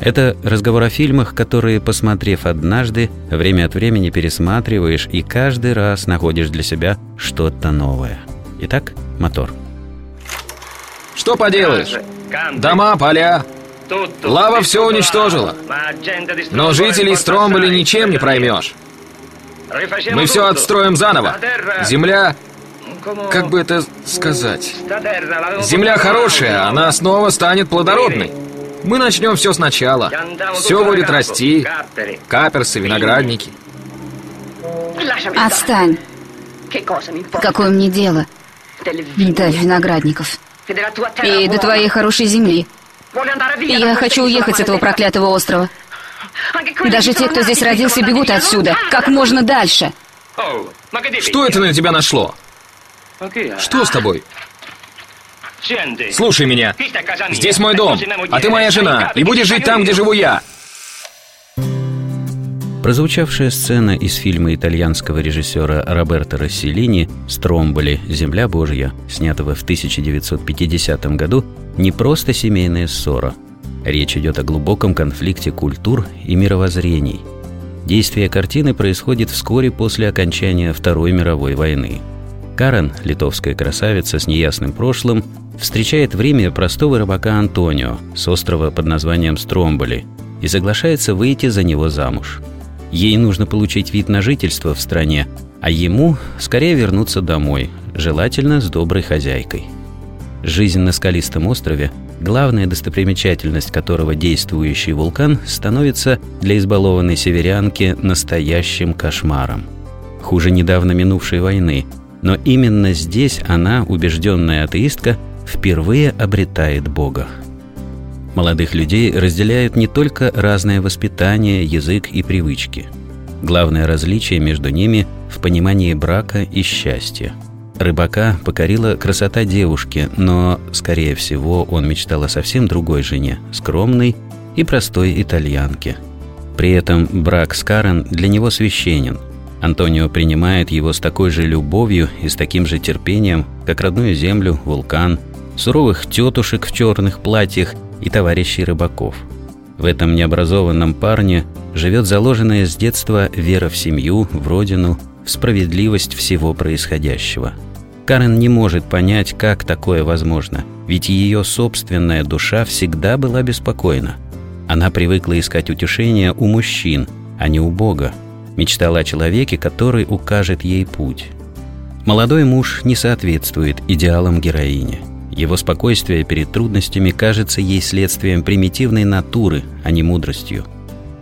это разговор о фильмах, которые, посмотрев однажды, время от времени пересматриваешь и каждый раз находишь для себя что-то новое. Итак, мотор. Что поделаешь? Дома, поля. Лава все уничтожила. Но жителей Стромболи ничем не проймешь. Мы все отстроим заново. Земля... Как бы это сказать? Земля хорошая, она снова станет плодородной. Мы начнем все сначала. Все будет расти. Каперсы, виноградники. Отстань. Какое мне дело до виноградников и до твоей хорошей земли. Я хочу уехать с этого проклятого острова. Даже те, кто здесь родился, бегут отсюда. Как можно дальше. Что это на тебя нашло? Что с тобой? Слушай меня. Здесь мой дом, а ты моя жена, и будешь жить там, где живу я. Прозвучавшая сцена из фильма итальянского режиссера Роберто Расселини «Стромболи. Земля Божья», снятого в 1950 году, не просто семейная ссора. Речь идет о глубоком конфликте культур и мировоззрений. Действие картины происходит вскоре после окончания Второй мировой войны. Карен, литовская красавица с неясным прошлым, встречает в Риме простого рыбака Антонио с острова под названием Стромболи и соглашается выйти за него замуж. Ей нужно получить вид на жительство в стране, а ему скорее вернуться домой, желательно с доброй хозяйкой. Жизнь на скалистом острове, главная достопримечательность которого действующий вулкан, становится для избалованной северянки настоящим кошмаром. Хуже недавно минувшей войны, но именно здесь она, убежденная атеистка, впервые обретает Бога. Молодых людей разделяют не только разное воспитание, язык и привычки. Главное различие между ними в понимании брака и счастья. Рыбака покорила красота девушки, но, скорее всего, он мечтал о совсем другой жене, скромной и простой итальянке. При этом брак с Карен для него священен. Антонио принимает его с такой же любовью и с таким же терпением, как родную землю, вулкан – суровых тетушек в черных платьях и товарищей рыбаков. В этом необразованном парне живет заложенная с детства вера в семью, в родину, в справедливость всего происходящего. Карен не может понять, как такое возможно, ведь ее собственная душа всегда была беспокойна. Она привыкла искать утешения у мужчин, а не у Бога. Мечтала о человеке, который укажет ей путь. Молодой муж не соответствует идеалам героини – его спокойствие перед трудностями кажется ей следствием примитивной натуры, а не мудростью.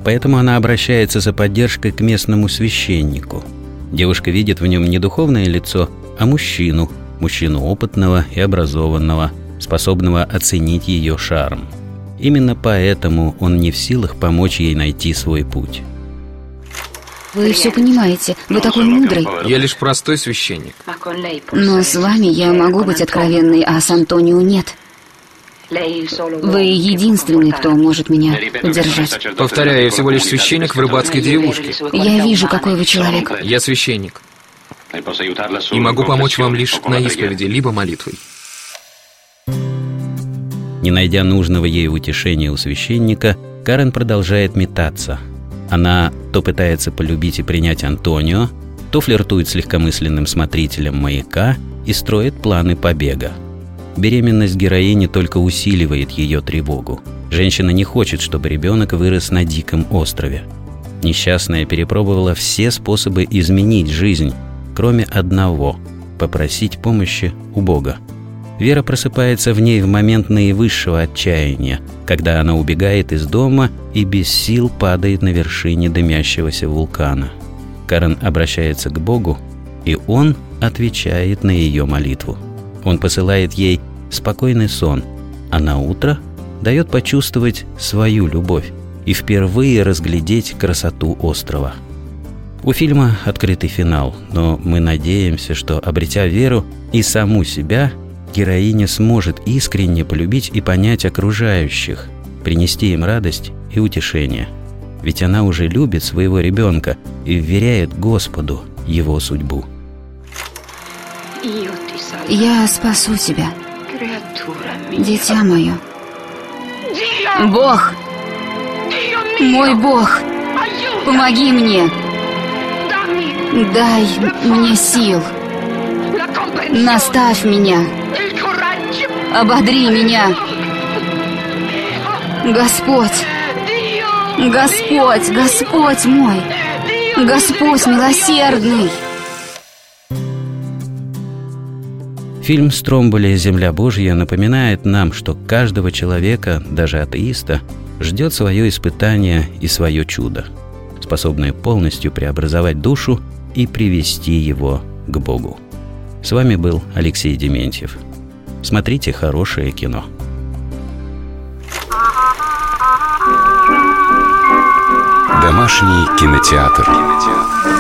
Поэтому она обращается за поддержкой к местному священнику. Девушка видит в нем не духовное лицо, а мужчину, мужчину опытного и образованного, способного оценить ее шарм. Именно поэтому он не в силах помочь ей найти свой путь. Вы все понимаете, вы такой мудрый. Я лишь простой священник. Но с вами я могу быть откровенной, а с Антонио нет. Вы единственный, кто может меня поддержать. Повторяю, я всего лишь священник в рыбацкой деревушке. Я вижу, какой вы человек. Я священник. И могу помочь вам лишь на исповеди, либо молитвой. Не найдя нужного ей утешения у священника, Карен продолжает метаться – она то пытается полюбить и принять Антонио, то флиртует с легкомысленным смотрителем маяка и строит планы побега. Беременность героини только усиливает ее тревогу. Женщина не хочет, чтобы ребенок вырос на диком острове. Несчастная перепробовала все способы изменить жизнь, кроме одного – попросить помощи у Бога. Вера просыпается в ней в момент наивысшего отчаяния, когда она убегает из дома и без сил падает на вершине дымящегося вулкана. Карен обращается к Богу, и Он отвечает на ее молитву. Он посылает ей спокойный сон, а на утро дает почувствовать свою любовь и впервые разглядеть красоту острова. У фильма открытый финал, но мы надеемся, что, обретя веру и саму себя, героиня сможет искренне полюбить и понять окружающих, принести им радость и утешение. Ведь она уже любит своего ребенка и вверяет Господу его судьбу. Я спасу тебя, дитя мое. Бог, мой Бог, помоги мне. Дай мне сил. Наставь меня. Ободри меня. Господь, Господь, Господь мой, Господь милосердный. Фильм «Стромболи. Земля Божья» напоминает нам, что каждого человека, даже атеиста, ждет свое испытание и свое чудо, способное полностью преобразовать душу и привести его к Богу. С вами был Алексей Дементьев. Смотрите хорошее кино. Домашний кинотеатр. кинотеатр.